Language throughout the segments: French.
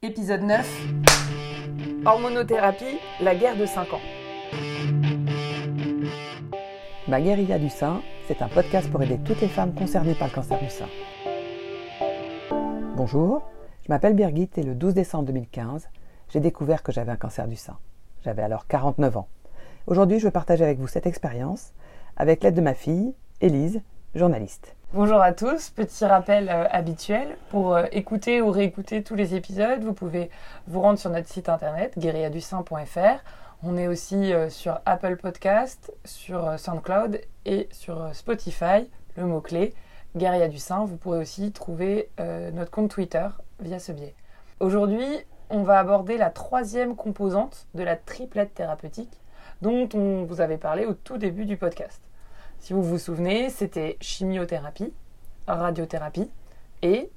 Épisode 9 Hormonothérapie, la guerre de 5 ans. Ma guérilla du sein, c'est un podcast pour aider toutes les femmes concernées par le cancer du sein. Bonjour, je m'appelle Birgit et le 12 décembre 2015, j'ai découvert que j'avais un cancer du sein. J'avais alors 49 ans. Aujourd'hui, je veux partager avec vous cette expérience avec l'aide de ma fille, Élise, journaliste. Bonjour à tous, petit rappel euh, habituel. Pour euh, écouter ou réécouter tous les épisodes, vous pouvez vous rendre sur notre site internet guérilladusain.fr. On est aussi euh, sur Apple Podcast, sur SoundCloud et sur Spotify, le mot-clé Guérilla du. Vous pourrez aussi trouver notre compte Twitter via ce biais. Aujourd'hui, on va aborder la troisième composante de la triplette thérapeutique dont on vous avait parlé au tout début du podcast. Si vous vous souvenez, c'était chimiothérapie, radiothérapie et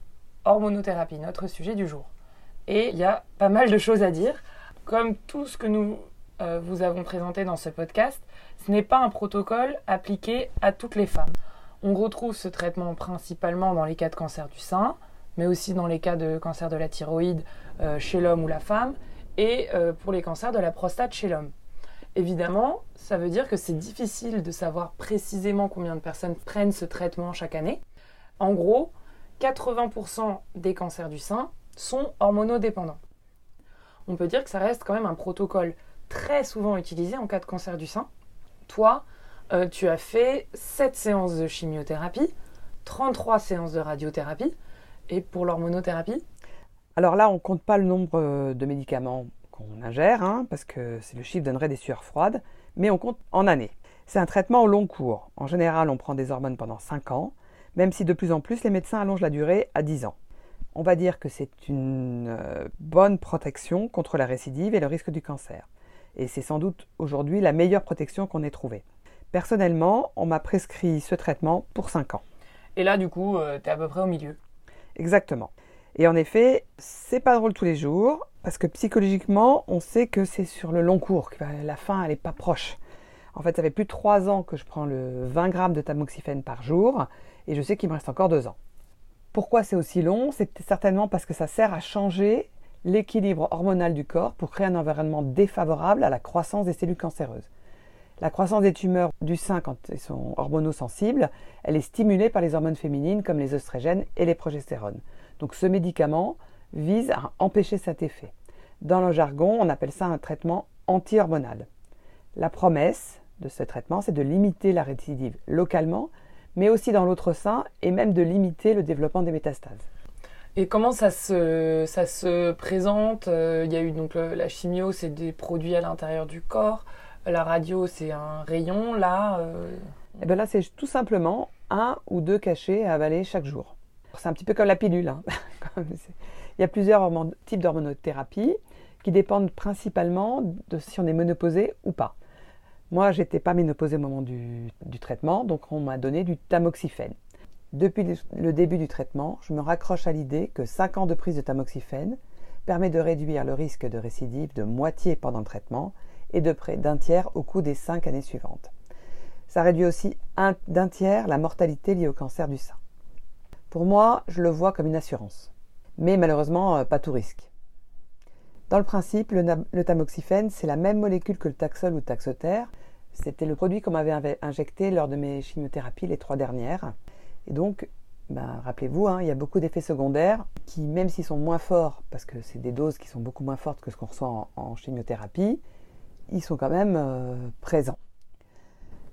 hormonothérapie, notre sujet du jour. Et il y a pas mal de choses à dire. Comme tout ce que nous euh, vous avons présenté dans ce podcast, ce n'est pas un protocole appliqué à toutes les femmes. On retrouve ce traitement principalement dans les cas de cancer du sein, mais aussi dans les cas de cancer de la thyroïde euh, chez l'homme ou la femme, et euh, pour les cancers de la prostate chez l'homme. Évidemment, ça veut dire que c'est difficile de savoir précisément combien de personnes prennent ce traitement chaque année. En gros, 80% des cancers du sein sont hormonodépendants. On peut dire que ça reste quand même un protocole très souvent utilisé en cas de cancer du sein. Toi, euh, tu as fait 7 séances de chimiothérapie, 33 séances de radiothérapie, et pour l'hormonothérapie? Alors là, on ne compte pas le nombre euh, de médicaments on ingère, hein, parce que le chiffre donnerait des sueurs froides, mais on compte en années. C'est un traitement au long cours. En général, on prend des hormones pendant 5 ans, même si de plus en plus les médecins allongent la durée à 10 ans. On va dire que c'est une euh, bonne protection contre la récidive et le risque du cancer. Et c'est sans doute aujourd'hui la meilleure protection qu'on ait trouvée. Personnellement, on m'a prescrit ce traitement pour 5 ans. Et là, du coup, euh, tu es à peu près au milieu. Exactement. Et en effet, c'est pas drôle tous les jours, parce que psychologiquement, on sait que c'est sur le long cours, que la fin, elle n'est pas proche. En fait, ça fait plus de 3 ans que je prends le 20 grammes de tamoxifène par jour, et je sais qu'il me reste encore 2 ans. Pourquoi c'est aussi long? C'est certainement parce que ça sert à changer l'équilibre hormonal du corps pour créer un environnement défavorable à la croissance des cellules cancéreuses. La croissance des tumeurs du sein, quand elles sont hormonosensibles, elle est stimulée par les hormones féminines comme les oestrogènes et les progestérones. Donc ce médicament vise à empêcher cet effet. Dans le jargon, on appelle ça un traitement anti-hormonal. La promesse de ce traitement, c'est de limiter la récidive localement, mais aussi dans l'autre sein, et même de limiter le développement des métastases. Et comment ça se, ça se présente? Euh, Il y a eu donc la chimio, c'est des produits à l'intérieur du corps. La radio, c'est un rayon. Là, euh, eh bien là, c'est tout simplement un ou deux cachets à avaler chaque jour. C'est un petit peu comme la pilule. Hein. Il y a plusieurs types d'hormonothérapie qui dépendent principalement de si on est ménopausé ou pas. Moi, j'étais pas ménopausée au moment du, traitement, donc on m'a donné du tamoxifène. Depuis le début du traitement, je me raccroche à l'idée que 5 ans de prise de tamoxifène permet de réduire le risque de récidive de moitié pendant le traitement et de près d'un tiers au cours des 5 années suivantes. Ça réduit aussi d'un tiers la mortalité liée au cancer du sein. Pour moi, je le vois comme une assurance. Mais malheureusement, euh, pas tout risque. Dans le principe, le, tamoxifène, c'est la même molécule que le taxol ou le taxotère. C'était le produit qu'on m'avait injecté lors de mes chimiothérapies, les trois dernières. Et donc, ben, rappelez-vous, hein, il y a beaucoup d'effets secondaires qui, même s'ils sont moins forts, parce que c'est des doses qui sont beaucoup moins fortes que ce qu'on reçoit en, chimiothérapie, ils sont quand même euh, présents.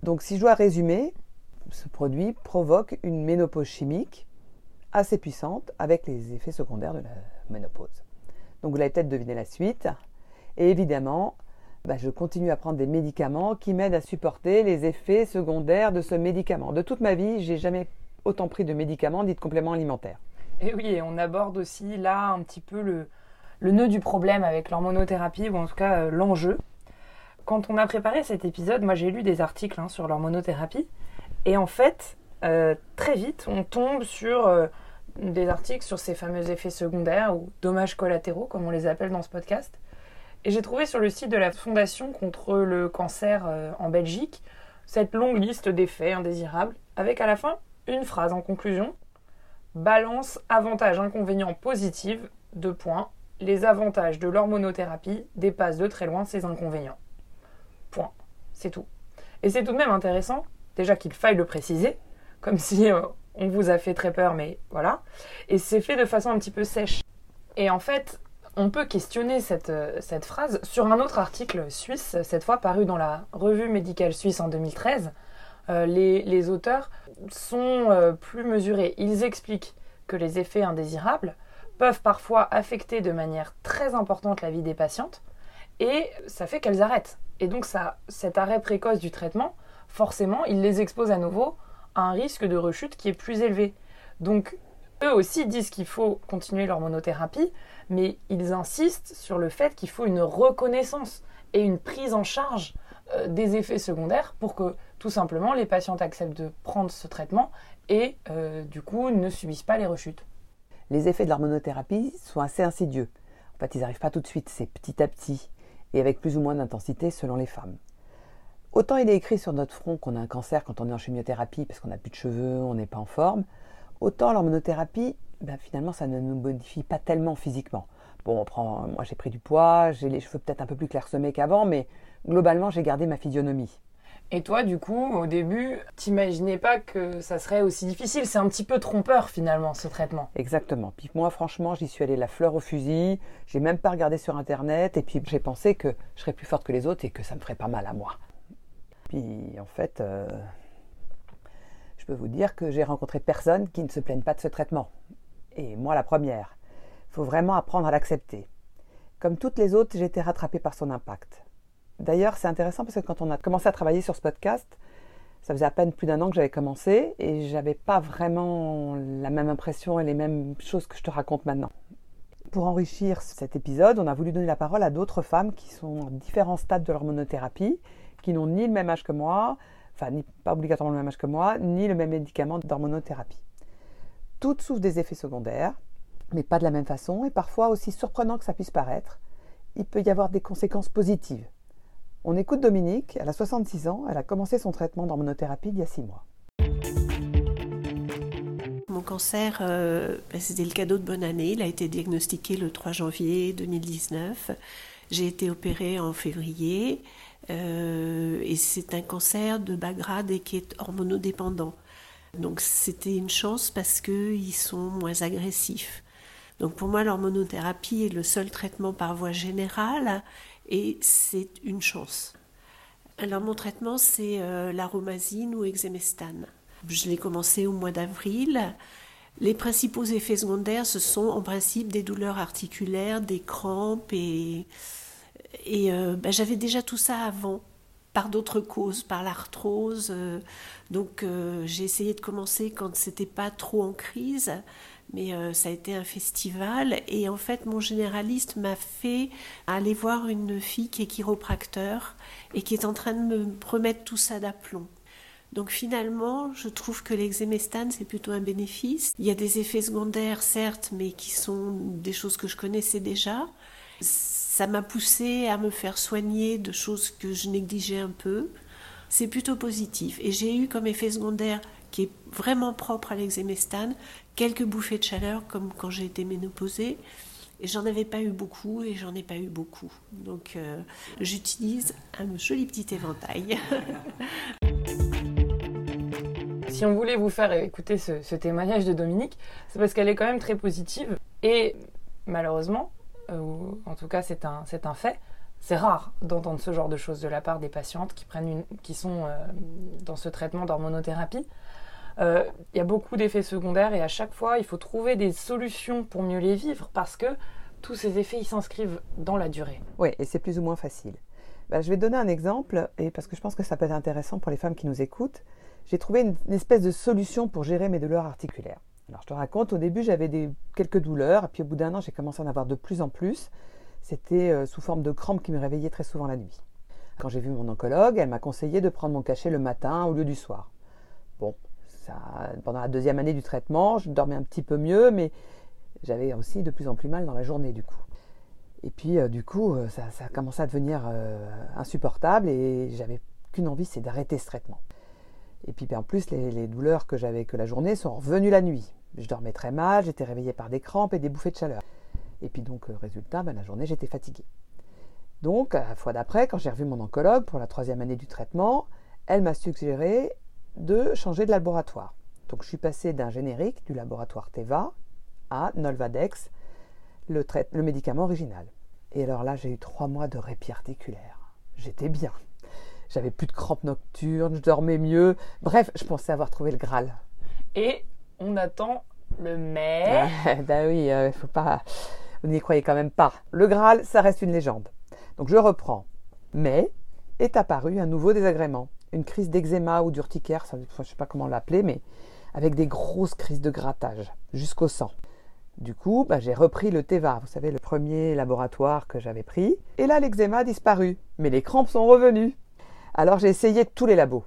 Donc, si je dois résumer, ce produit provoque une ménopause chimique assez puissante avec les effets secondaires de la ménopause. Donc vous l'avez peut-être deviné la suite. Et évidemment, bah, je continue à prendre des médicaments qui m'aident à supporter les effets secondaires de ce médicament. De toute ma vie, j'ai jamais autant pris de médicaments dits de compléments alimentaires. Et oui, et on aborde aussi là un petit peu le, le nœud du problème avec l'hormonothérapie, ou en tout cas euh, l'enjeu. Quand on a préparé cet épisode, moi j'ai lu des articles hein, sur l'hormonothérapie, et en fait, euh, très vite, on tombe sur euh, des articles sur ces fameux effets secondaires ou dommages collatéraux, comme on les appelle dans ce podcast. Et j'ai trouvé sur le site de la Fondation contre le cancer euh, en Belgique cette longue liste d'effets indésirables, avec à la fin une phrase en conclusion balance avantages inconvénients positifs, deux points, les avantages de l'hormonothérapie dépassent de très loin ses inconvénients. Point. C'est tout. Et c'est tout de même intéressant, déjà qu'il faille le préciser, comme si euh, on vous a fait très peur, mais voilà. Et c'est fait de façon un petit peu sèche. Et en fait, on peut questionner cette, euh, cette phrase sur un autre article suisse, cette fois paru dans la revue médicale suisse en 2013. Euh, les, auteurs sont plus mesurés. Ils expliquent que les effets indésirables peuvent parfois affecter de manière très importante la vie des patientes et ça fait qu'elles arrêtent. Et donc ça, cet arrêt précoce du traitement, forcément, il les expose à nouveau un risque de rechute qui est plus élevé. Donc eux aussi disent qu'il faut continuer leur monothérapie, mais ils insistent sur le fait qu'il faut une reconnaissance et une prise en charge euh, des effets secondaires pour que tout simplement les patientes acceptent de prendre ce traitement et euh, du coup ne subissent pas les rechutes les effets de l'hormonothérapie sont assez insidieux. En fait, ils n'arrivent pas tout de suite, c'est petit à petit et avec plus ou moins d'intensité selon les femmes. Autant il est écrit sur notre front qu'on a un cancer quand on est en chimiothérapie parce qu'on n'a plus de cheveux, on n'est pas en forme, autant l'hormonothérapie, ben finalement, ça ne nous modifie pas tellement physiquement. Bon, on prend, moi j'ai pris du poids, j'ai les cheveux peut-être un peu plus clairsemés qu'avant, mais globalement j'ai gardé ma physionomie. Et toi, du coup, au début, t'imaginais pas que ça serait aussi difficile? C'est un petit peu trompeur finalement ce traitement. Exactement. Puis moi, franchement, j'y suis allée la fleur au fusil. J'ai même pas regardé sur internet. Et puis j'ai pensé que je serais plus forte que les autres et que ça me ferait pas mal à moi. Puis en fait, euh, je peux vous dire que j'ai rencontré personne qui ne se plaigne pas de ce traitement. Et moi, la première. Il faut vraiment apprendre à l'accepter. Comme toutes les autres, j'ai été rattrapée par son impact. D'ailleurs, c'est intéressant parce que quand on a commencé à travailler sur ce podcast, ça faisait à peine plus d'un an que j'avais commencé et j'avais pas vraiment la même impression et les mêmes choses que je te raconte maintenant. Pour enrichir cet épisode, on a voulu donner la parole à d'autres femmes qui sont en différents stades de l'hormonothérapie, qui n'ont ni le même âge que moi, enfin pas obligatoirement le même âge que moi, ni le même médicament d'hormonothérapie. Toutes souffrent des effets secondaires, mais pas de la même façon, et parfois aussi surprenant que ça puisse paraître, il peut y avoir des conséquences positives on écoute Dominique, elle a 66 ans, elle a commencé son traitement d'hormonothérapie il y a 6 mois. Mon cancer, euh, ben, c'était le cadeau de bonne année. Il a été diagnostiqué le 3 janvier 2019. J'ai été opérée en février euh, et c'est un cancer de bas grade et qui est hormonodépendant. Donc c'était une chance parce qu'ils sont moins agressifs. Donc pour moi, l'hormonothérapie est le seul traitement par voie générale et c'est une chance. Alors mon traitement c'est euh, l'aromazine ou exemestane. Je l'ai commencé au mois d'avril. Les principaux effets secondaires ce sont en principe des douleurs articulaires, des crampes et, et euh, ben, j'avais déjà tout ça avant par d'autres causes, par l'arthrose. Euh, donc j'ai essayé de commencer quand c'était pas trop en crise mais euh, ça a été un festival et en fait mon généraliste m'a fait aller voir une fille qui est chiropracteur et qui est en train de me remettre tout ça d'aplomb. Donc finalement, je trouve que l'exémestane, c'est plutôt un bénéfice. Il y a des effets secondaires, certes, mais qui sont des choses que je connaissais déjà. Ça m'a poussé à me faire soigner de choses que je négligeais un peu. C'est plutôt positif. Et j'ai eu comme effet secondaire qui est vraiment propre à l'exémestane, quelques bouffées de chaleur comme quand j'ai été ménopausée. Et j'en avais pas eu beaucoup et j'en ai pas eu beaucoup. Donc euh, j'utilise un joli petit éventail. si on voulait vous faire écouter ce, témoignage de Dominique, c'est parce qu'elle est quand même très positive. Et malheureusement, euh, en tout cas c'est un, un fait, c'est rare d'entendre ce genre de choses de la part des patientes qui, prennent une, qui sont euh, dans ce traitement d'hormonothérapie. Euh, il y a beaucoup d'effets secondaires et à chaque fois, il faut trouver des solutions pour mieux les vivre parce que tous ces effets, ils s'inscrivent dans la durée. Oui, et c'est plus ou moins facile. Ben, je vais donner un exemple, et parce que je pense que ça peut être intéressant pour les femmes qui nous écoutent. J'ai trouvé une, espèce de solution pour gérer mes douleurs articulaires. Alors je te raconte, au début j'avais quelques douleurs, puis au bout d'un an j'ai commencé à en avoir de plus en plus. C'était euh, sous forme de crampes qui me réveillaient très souvent la nuit. Quand j'ai vu mon oncologue, elle m'a conseillé de prendre mon cachet le matin au lieu du soir. Bon, pendant la deuxième année du traitement, je dormais un petit peu mieux, mais j'avais aussi de plus en plus mal dans la journée du coup. Et puis euh, du coup, euh, ça, a commencé à devenir insupportable et j'avais qu'une envie, c'est d'arrêter ce traitement. Et puis ben, en plus, les, douleurs que j'avais que la journée sont revenues la nuit. Je dormais très mal, j'étais réveillée par des crampes et des bouffées de chaleur. Et puis donc, résultat, ben, la journée, j'étais fatiguée. Donc, la fois d'après, quand j'ai revu mon oncologue pour la troisième année du traitement, elle m'a suggéré de changer de laboratoire. Donc, je suis passée d'un générique du laboratoire Teva à Nolvadex, le, le médicament original. Et alors là, j'ai eu trois mois de répit articulaire. J'étais bien. J'avais plus de crampes nocturnes, je dormais mieux. Bref, je pensais avoir trouvé le Graal. Et on attend le mai. ben oui, il euh, faut pas. Vous n'y croyez quand même pas. Le Graal, ça reste une légende. Donc je reprends. Mais est apparu un nouveau désagrément. Une crise d'eczéma ou d'urticaire, je ne sais pas comment l'appeler, mais avec des grosses crises de grattage jusqu'au sang. Du coup, bah, j'ai repris le Teva, vous savez, le premier laboratoire que j'avais pris. Et là, l'eczéma a disparu. Mais les crampes sont revenues. Alors j'ai essayé tous les labos.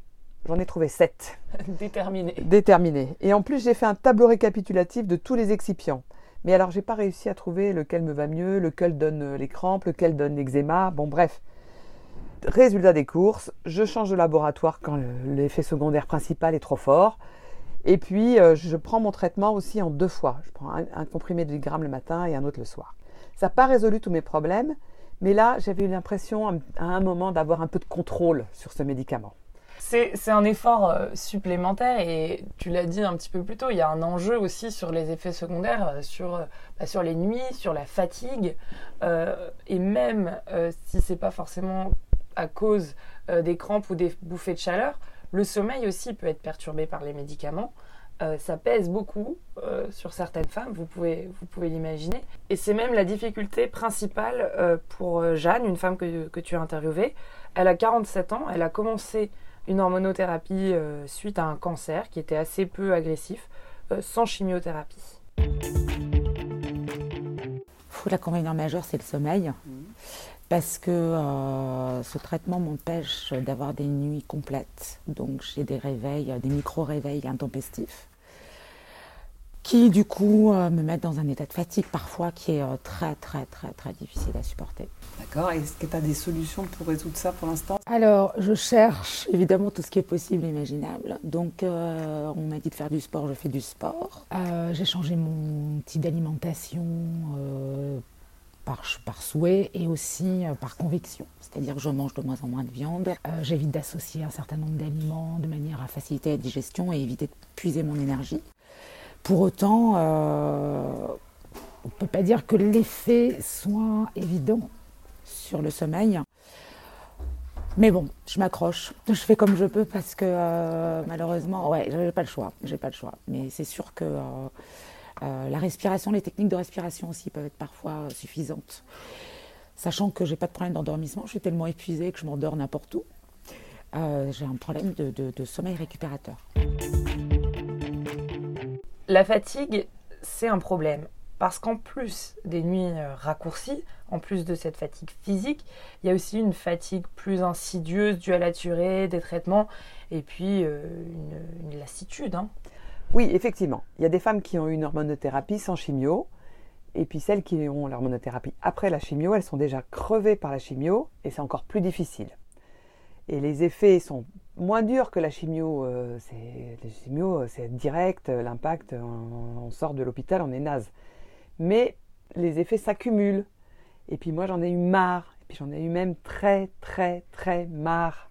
J'en ai trouvé sept. Déterminé. Déterminé. Et en plus, j'ai fait un tableau récapitulatif de tous les excipients. Mais alors, j'ai pas réussi à trouver lequel me va mieux, lequel donne euh, les crampes, lequel donne l'eczéma. Bon, bref. Résultat des courses, je change de laboratoire quand l'effet secondaire principal est trop fort. Et puis, euh, je prends mon traitement aussi en deux fois. Je prends un, comprimé de 10 grammes le matin et un autre le soir. Ça n'a pas résolu tous mes problèmes, mais là, j'avais eu l'impression à un moment d'avoir un peu de contrôle sur ce médicament. C'est un effort euh, supplémentaire et tu l'as dit un petit peu plus tôt, il y a un enjeu aussi sur les effets secondaires, euh, sur, euh, bah, sur les nuits, sur la fatigue et même si c'est pas forcément à cause des crampes ou des bouffées de chaleur, le sommeil aussi peut être perturbé par les médicaments. Ça pèse beaucoup sur certaines femmes, vous pouvez, vous pouvez l'imaginer. Et c'est même la difficulté principale pour Jeanne, une femme que, que tu as interviewée. Elle a 47 ans, elle a commencé une hormonothérapie euh, suite à un cancer qui était assez peu agressif, euh, sans chimiothérapie. L'inconvénient majeur, c'est le sommeil. Parce que euh, ce traitement m'empêche d'avoir des nuits complètes. Donc j'ai des réveils, des micro-réveils intempestifs qui du coup euh, me mettent dans un état de fatigue parfois qui est euh, très très très très difficile à supporter. D'accord, est-ce que tu as des solutions pour résoudre ça pour l'instant? Alors je cherche évidemment tout ce qui est possible et imaginable. Donc euh, on m'a dit de faire du sport, je fais du sport. J'ai changé mon type d'alimentation par, par, souhait et aussi par conviction. C'est-à-dire que je mange de moins en moins de viande. J'évite d'associer un certain nombre d'aliments de manière à faciliter la digestion et éviter de puiser mon énergie. Pour autant, euh, on ne peut pas dire que l'effet soit évident sur le sommeil. Mais bon, je m'accroche, je fais comme je peux parce que euh, malheureusement, ouais, j'ai pas le choix, j'ai pas le choix. Mais c'est sûr que euh, la respiration, les techniques de respiration aussi peuvent être parfois suffisantes. Sachant que j'ai pas de problème d'endormissement, je suis tellement épuisée que je m'endors n'importe où. j'ai un problème de sommeil récupérateur. La fatigue, c'est un problème. Parce qu'en plus des nuits euh, raccourcies, en plus de cette fatigue physique, il y a aussi une fatigue plus insidieuse due à la durée des traitements et puis euh, une, lassitude. Hein. Oui, effectivement. Il y a des femmes qui ont eu une hormonothérapie sans chimio. Et puis celles qui ont l'hormonothérapie après la chimio, elles sont déjà crevées par la chimio et c'est encore plus difficile. Et les effets sont moins dur que la chimio. Euh, c'est, la chimio, c'est direct, euh, l'impact, on, sort de l'hôpital, on est naze. Mais les effets s'accumulent. Et puis moi, j'en ai eu marre. Et puis j'en ai eu même très, très, très marre.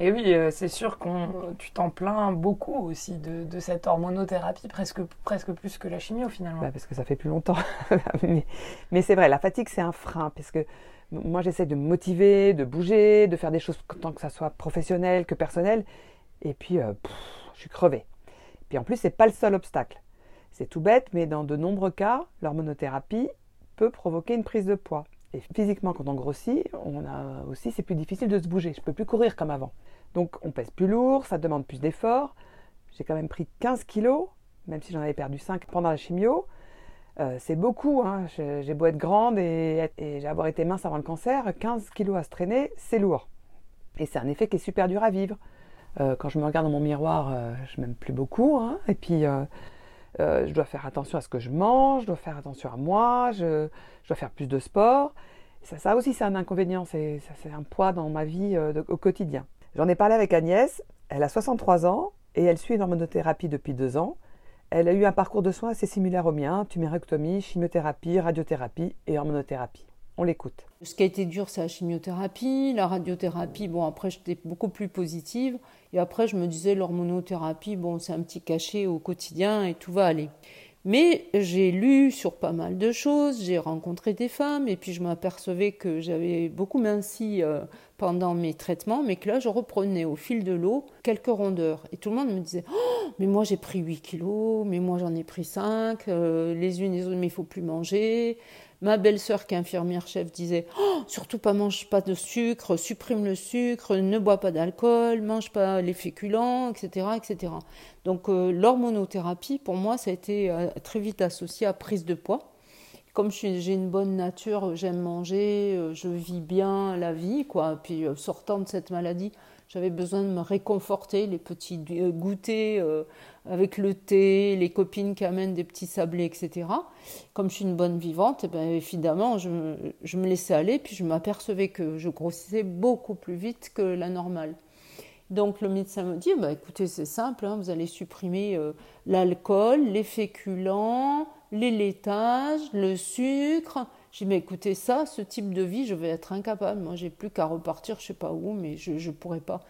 Et oui, euh, c'est sûr que tu t'en plains beaucoup aussi de, cette hormonothérapie, presque, presque plus que la chimio finalement. Bah parce que ça fait plus longtemps. mais, mais c'est vrai, la fatigue c'est un frein, parce que moi, j'essaie de me motiver, de bouger, de faire des choses tant que ça soit professionnel que personnel. Et puis, euh, je suis crevée. Puis en plus, c'est pas le seul obstacle. C'est tout bête, mais dans de nombreux cas, l'hormonothérapie peut provoquer une prise de poids. Et physiquement, quand on grossit, on a aussi, c'est plus difficile de se bouger. Je peux plus courir comme avant. Donc, on pèse plus lourd, ça demande plus d'efforts. J'ai quand même pris 15 kilos, même si j'en avais perdu 5 pendant la chimio. Euh, c'est beaucoup, hein. j'ai beau être grande et, avoir été mince avant le cancer, 15 kilos à se traîner, c'est lourd. Et c'est un effet qui est super dur à vivre. Euh, quand je me regarde dans mon miroir, euh, je m'aime plus beaucoup. Hein. et puis, je dois faire attention à ce que je mange, je dois faire attention à moi, je, dois faire plus de sport. Ça, ça aussi, c'est un inconvénient, c'est un poids dans ma vie au quotidien. J'en ai parlé avec Agnès, elle a 63 ans et elle suit une hormonothérapie depuis deux ans. Elle a eu un parcours de soins assez similaire au mien, tumérectomie, chimiothérapie, radiothérapie et hormonothérapie. On l'écoute. Ce qui a été dur, c'est la chimiothérapie. La radiothérapie, bon, après, j'étais beaucoup plus positive. Et après, je me disais, l'hormonothérapie, bon, c'est un petit cachet au quotidien et tout va aller. Mais j'ai lu sur pas mal de choses, j'ai rencontré des femmes et puis je m'apercevais que j'avais beaucoup minci euh, pendant mes traitements, mais que là je reprenais au fil de l'eau quelques rondeurs. Et tout le monde me disait oh, Mais moi j'ai pris 8 kilos, mais moi j'en ai pris 5, euh, les unes les autres, mais il faut plus manger. Ma belle-sœur, qui est infirmière chef, disait oh, surtout pas mange pas de sucre, supprime le sucre, ne bois pas d'alcool, mange pas les féculents, etc., etc. Donc euh, l'hormonothérapie, pour moi, ça a été euh, très vite associé à prise de poids. Comme j'ai une bonne nature, j'aime manger, euh, je vis bien la vie, quoi. Puis sortant de cette maladie, j'avais besoin de me réconforter, les petits goûters avec le thé, les copines qui amènent des petits sablés, etc. Comme je suis une bonne vivante, eh ben, évidemment, je, me laissais aller, puis je m'apercevais que je grossissais beaucoup plus vite que la normale. Donc le médecin me dit, bah, écoutez, c'est simple, hein, vous allez supprimer euh, l'alcool, les féculents, les laitages, le sucre. J'ai dit, mais écoutez, ça, ce type de vie, je vais être incapable. Moi, j'ai plus qu'à repartir, je sais pas où, mais je ne pourrais pas.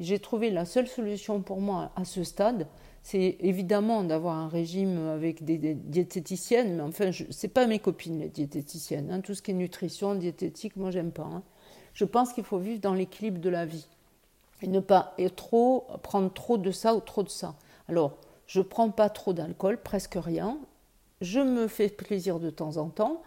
J'ai trouvé la seule solution pour moi à ce stade, c'est évidemment d'avoir un régime avec des, diététiciennes, mais enfin, ce n'est pas mes copines les diététiciennes. Hein. Tout ce qui est nutrition, diététique, moi, j'aime pas. Hein. Je pense qu'il faut vivre dans l'équilibre de la vie et ne pas trop prendre trop de ça ou trop de ça. Alors, je prends pas trop d'alcool, presque rien. Je me fais plaisir de temps en temps.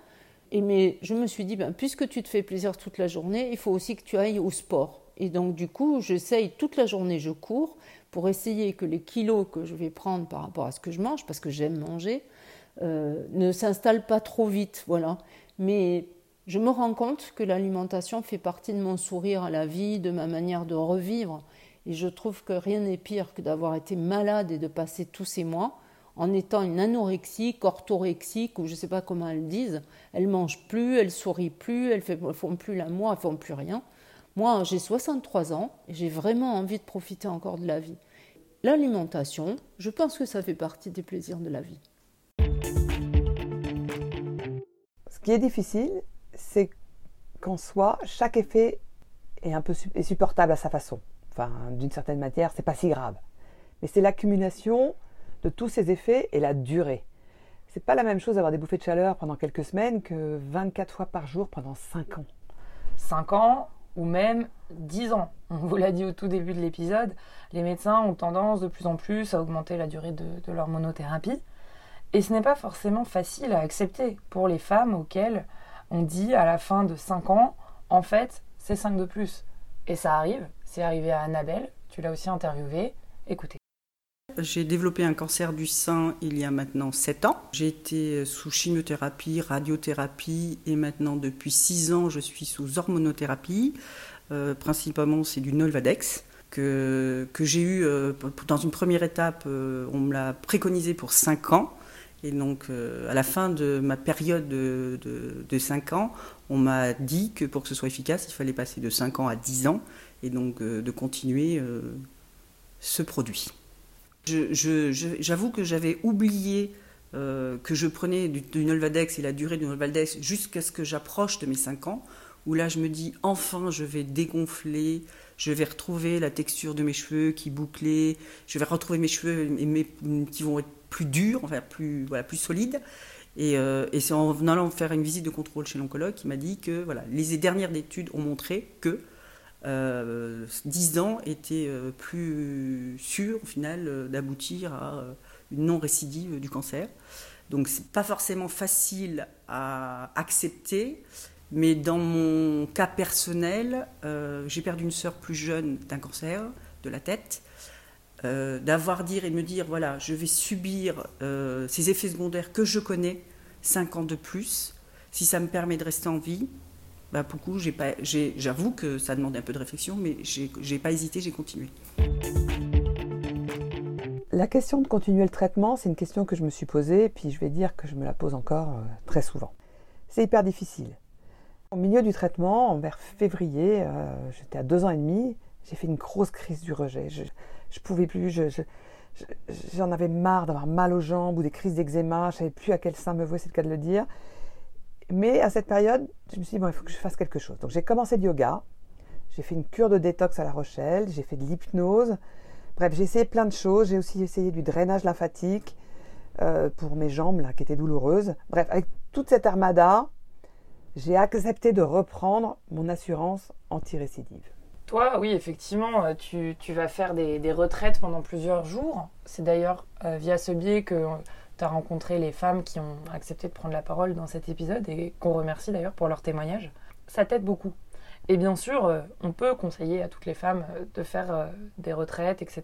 Et mais je me suis dit, ben, puisque tu te fais plaisir toute la journée, il faut aussi que tu ailles au sport. Et donc, du coup, j'essaye toute la journée, je cours pour essayer que les kilos que je vais prendre par rapport à ce que je mange, parce que j'aime manger, euh, ne s'installent pas trop vite. Voilà. Mais je me rends compte que l'alimentation fait partie de mon sourire à la vie, de ma manière de revivre. Et je trouve que rien n'est pire que d'avoir été malade et de passer tous ces mois en étant une anorexique, orthorexique, ou je ne sais pas comment elles disent. Elles mangent plus, elles sourient plus, elles ne font plus l'amour, elles font plus rien. Moi, j'ai 63 ans et j'ai vraiment envie de profiter encore de la vie. L'alimentation, je pense que ça fait partie des plaisirs de la vie. Ce qui est difficile, c'est qu'en soi, chaque effet est un peu supportable à sa façon. Enfin, d'une certaine manière, c'est pas si grave. Mais c'est l'accumulation de tous ces effets et la durée. C'est pas la même chose d'avoir des bouffées de chaleur pendant quelques semaines que 24 fois par jour pendant 5 ans. 5 ans, ou même 10 ans. On vous l'a dit au tout début de l'épisode, les médecins ont tendance de plus en plus à augmenter la durée de, leur monothérapie. Et ce n'est pas forcément facile à accepter pour les femmes auxquelles on dit à la fin de 5 ans, en fait, c'est 5 de plus. Et ça arrive, c'est arrivé à Annabelle, tu l'as aussi interviewée. Écoutez. J'ai développé un cancer du sein il y a maintenant 7 ans. J'ai été sous chimiothérapie, radiothérapie et maintenant depuis 6 ans je suis sous hormonothérapie. Euh, principalement c'est du Nolvadex que, que j'ai eu euh, dans une première étape, euh, on me l'a préconisé pour 5 ans. Et donc à la fin de ma période de, de, de 5 ans, on m'a dit que pour que ce soit efficace, il fallait passer de 5 ans à 10 ans et donc de continuer ce produit. J'avoue que j'avais oublié euh, que je prenais du, du, Nolvadex et la durée du Nolvadex jusqu'à ce que j'approche de mes 5 ans, où là je me dis enfin je vais dégonfler, je vais retrouver la texture de mes cheveux qui bouclaient, je vais retrouver mes cheveux qui vont être plus durs, enfin plus, solides. Et, euh, et c'est en allant faire une visite de contrôle chez l'oncologue qui m'a dit que voilà, les dernières études ont montré que euh, 10 ans était euh, plus sûr au final euh, d'aboutir à euh, une non-récidive du cancer. Donc c'est pas forcément facile à accepter, mais dans mon cas personnel, j'ai perdu une sœur plus jeune d'un cancer de la tête. d'avoir dire et me dire voilà je vais subir ces effets secondaires que je connais 5 ans de plus si ça me permet de rester en vie bah, beaucoup, j'avoue que ça demandait un peu de réflexion, mais j'ai pas hésité, j'ai continué. La question de continuer le traitement, c'est une question que je me suis posée, puis je vais dire que je me la pose encore euh, très souvent. C'est hyper difficile. Au milieu du traitement, vers février, euh, j'étais à deux ans et demi, j'ai fait une grosse crise du rejet. Je, ne pouvais plus, je, J'en avais marre d'avoir mal aux jambes ou des crises d'eczéma. Je savais plus à quel sein me vouer, c'est le cas de le dire. Mais à cette période, je me suis dit, bon, il faut que je fasse quelque chose. Donc j'ai commencé le yoga. J'ai fait une cure de détox à La Rochelle. J'ai fait de l'hypnose. Bref, j'ai essayé plein de choses. J'ai aussi essayé du drainage lymphatique euh, pour mes jambes là, qui étaient douloureuses. Bref, avec toute cette armada, j'ai accepté de reprendre mon assurance anti-récidive. Toi, oui, effectivement, euh, tu, vas faire des, retraites pendant plusieurs jours. C'est d'ailleurs euh, via ce biais que tu as rencontré les femmes qui ont accepté de prendre la parole dans cet épisode et qu'on remercie d'ailleurs pour leur témoignage. Ça t'aide beaucoup. Et bien sûr, euh, on peut conseiller à toutes les femmes de faire des retraites, etc.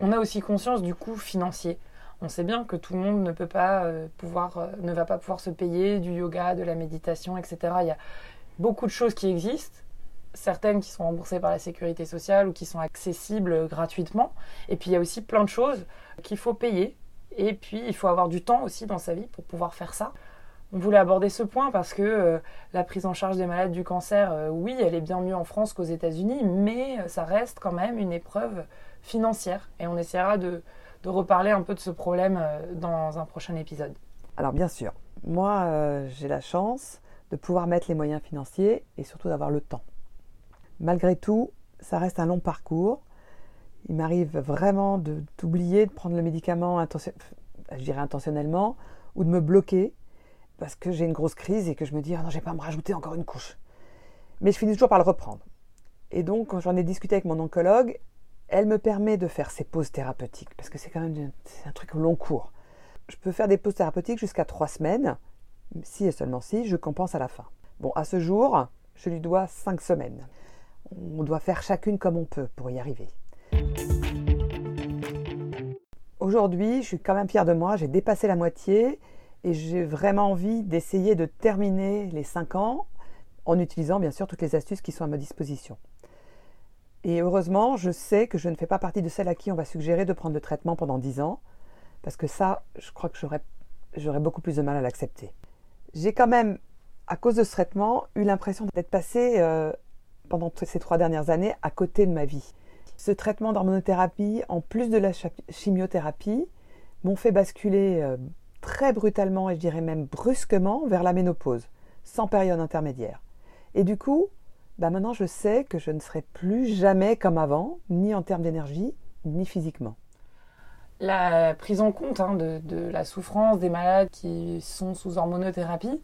On a aussi conscience du coût financier. On sait bien que tout le monde ne peut pas pouvoir, ne va pas pouvoir se payer du yoga, de la méditation, etc. Il y a beaucoup de choses qui existent certaines qui sont remboursées par la sécurité sociale ou qui sont accessibles gratuitement. Et puis il y a aussi plein de choses qu'il faut payer. Et puis il faut avoir du temps aussi dans sa vie pour pouvoir faire ça. On voulait aborder ce point parce que euh, la prise en charge des malades du cancer, euh, oui, elle est bien mieux en France qu'aux États-Unis, mais euh, ça reste quand même une épreuve financière. Et on essaiera de, de reparler un peu de ce problème dans un prochain épisode. Alors bien sûr, moi j'ai la chance de pouvoir mettre les moyens financiers et surtout d'avoir le temps. Malgré tout, ça reste un long parcours. Il m'arrive vraiment d'oublier de, prendre le médicament, je dirais intentionnellement, ou de me bloquer parce que j'ai une grosse crise et que je me dis ah non, je vais pas me rajouter encore une couche. Mais je finis toujours par le reprendre. Et donc, quand j'en ai discuté avec mon oncologue, elle me permet de faire ces pauses thérapeutiques parce que c'est quand même un truc long cours. Je peux faire des pauses thérapeutiques jusqu'à trois semaines, si et seulement si je compense à la fin. Bon, à ce jour, je lui dois cinq semaines on doit faire chacune comme on peut pour y arriver. Aujourd'hui, je suis quand même fière de moi, j'ai dépassé la moitié et j'ai vraiment envie d'essayer de terminer les 5 ans en utilisant bien sûr toutes les astuces qui sont à ma disposition. Et heureusement, je sais que je ne fais pas partie de celles à qui on va suggérer de prendre le traitement pendant 10 ans, parce que ça, je crois que j'aurais beaucoup plus de mal à l'accepter. J'ai quand même, à cause de ce traitement, eu l'impression d'être passée euh, pendant ces trois dernières années à côté de ma vie. Ce traitement d'hormonothérapie, en plus de la chimiothérapie, m'ont fait basculer euh, très brutalement et je dirais même brusquement vers la ménopause, sans période intermédiaire. Et du coup, bah maintenant je sais que je ne serai plus jamais comme avant, ni en termes d'énergie, ni physiquement. La prise en compte hein, de, la souffrance des malades qui sont sous hormonothérapie,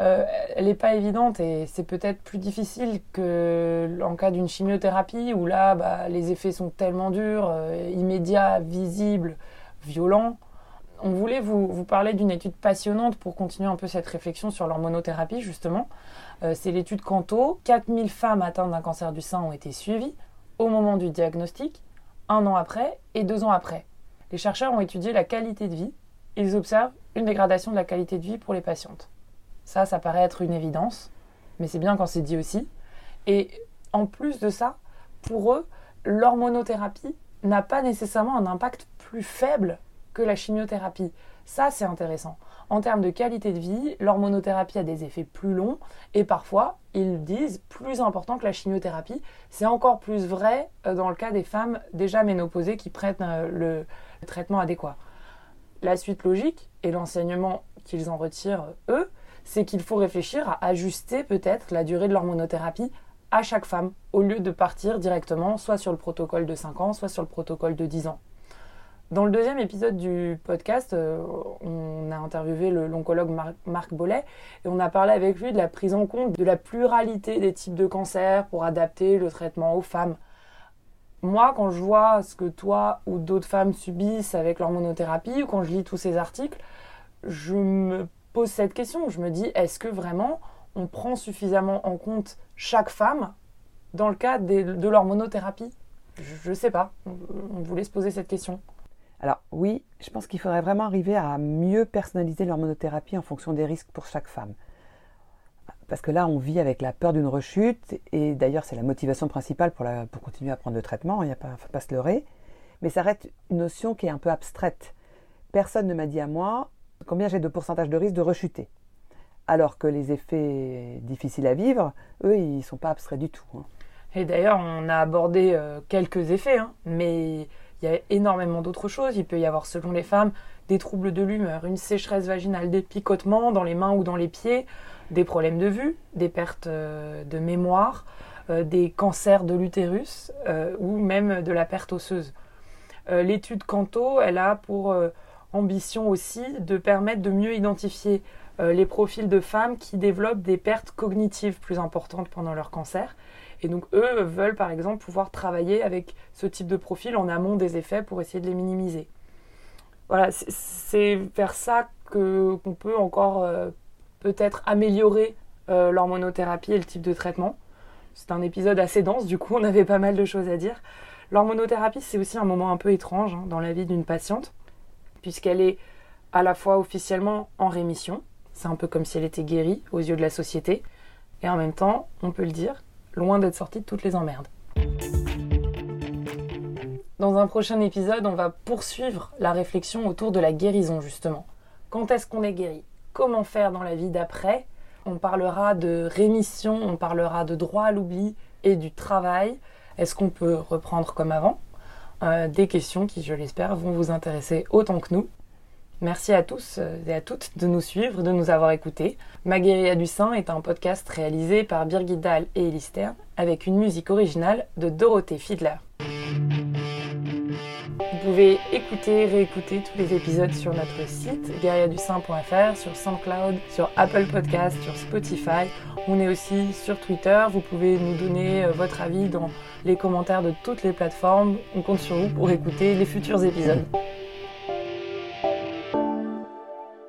euh, elle n'est pas évidente et c'est peut-être plus difficile que en cas d'une chimiothérapie où là, bah, les effets sont tellement durs, euh, immédiats, visibles, violents. On voulait vous, vous parler d'une étude passionnante pour continuer un peu cette réflexion sur l'hormonothérapie, justement. Euh, c'est l'étude Canto. 4000 femmes atteintes d'un cancer du sein ont été suivies au moment du diagnostic, un an après et deux ans après. Les chercheurs ont étudié la qualité de vie. Ils observent une dégradation de la qualité de vie pour les patientes. Ça, ça paraît être une évidence, mais c'est bien quand c'est dit aussi. Et en plus de ça, pour eux, l'hormonothérapie n'a pas nécessairement un impact plus faible que la chimiothérapie. Ça, c'est intéressant. En termes de qualité de vie, l'hormonothérapie a des effets plus longs et parfois, ils disent, plus importants que la chimiothérapie. C'est encore plus vrai euh, dans le cas des femmes déjà ménopausées qui prennent euh, le, traitement adéquat. La suite logique et l'enseignement qu'ils en retirent, eux, c'est qu'il faut réfléchir à ajuster peut-être la durée de l'hormonothérapie à chaque femme, au lieu de partir directement soit sur le protocole de 5 ans, soit sur le protocole de 10 ans. Dans le deuxième épisode du podcast, euh, on a interviewé l'oncologue Marc Bollet et on a parlé avec lui de la prise en compte de la pluralité des types de cancers pour adapter le traitement aux femmes. Moi, quand je vois ce que toi ou d'autres femmes subissent avec l'hormonothérapie ou quand je lis tous ces articles, je me pose cette question. Je me dis, est-ce que vraiment on prend suffisamment en compte chaque femme dans le cas de l'hormonothérapie Je ne sais pas. On voulait se poser cette question. Alors oui, je pense qu'il faudrait vraiment arriver à mieux personnaliser l'hormonothérapie en fonction des risques pour chaque femme. Parce que là, on vit avec la peur d'une rechute, et d'ailleurs, c'est la motivation principale pour, pour, continuer à prendre le traitement, il ne faut pas se leurrer. Mais ça reste une notion qui est un peu abstraite. Personne ne m'a dit à moi, combien j'ai de pourcentage de risque de rechuter. Alors que les effets difficiles à vivre, eux, ils ne sont pas abstraits du tout. Hein. Et d'ailleurs, on a abordé euh, quelques effets, hein, mais il y a énormément d'autres choses. Il peut y avoir, selon les femmes, des troubles de l'humeur, une sécheresse vaginale, des picotements dans les mains ou dans les pieds, des problèmes de vue, des pertes euh, de mémoire, euh, des cancers de l'utérus ou même de la perte osseuse. L'étude Canto, elle a pour ambition aussi de permettre de mieux identifier les profils de femmes qui développent des pertes cognitives plus importantes pendant leur cancer. Et donc eux veulent par exemple pouvoir travailler avec ce type de profil en amont des effets pour essayer de les minimiser. Voilà, c'est vers ça qu'on peut encore peut-être améliorer euh, l'hormonothérapie et le type de traitement. C'est un épisode assez dense, du coup on avait pas mal de choses à dire. L'hormonothérapie, c'est aussi un moment un peu étrange hein, dans la vie d'une patiente, puisqu'elle est à la fois officiellement en rémission, c'est un peu comme si elle était guérie aux yeux de la société, et en même temps, on peut le dire, loin d'être sortie de toutes les emmerdes. Dans un prochain épisode, on va poursuivre la réflexion autour de la guérison, justement. Quand est-ce qu'on est guéri? Comment faire dans la vie d'après? On parlera de rémission, on parlera de droit à l'oubli et du travail. Est-ce qu'on peut reprendre comme avant? Euh, Des questions qui, je l'espère, vont vous intéresser autant que nous. Merci à tous et à toutes de nous suivre, de nous avoir écoutés. Maguéria du Sein est un podcast réalisé par Birgit Dahl et Elisterne avec une musique originale de Dorothée Fiedler. Vous pouvez écouter, réécouter tous les épisodes sur notre site guerriadusain.fr, sur SoundCloud, sur Apple Podcast, sur Spotify. On est aussi sur Twitter. Vous pouvez nous donner euh, votre avis dans les commentaires de toutes les plateformes. On compte sur vous pour écouter les futurs épisodes.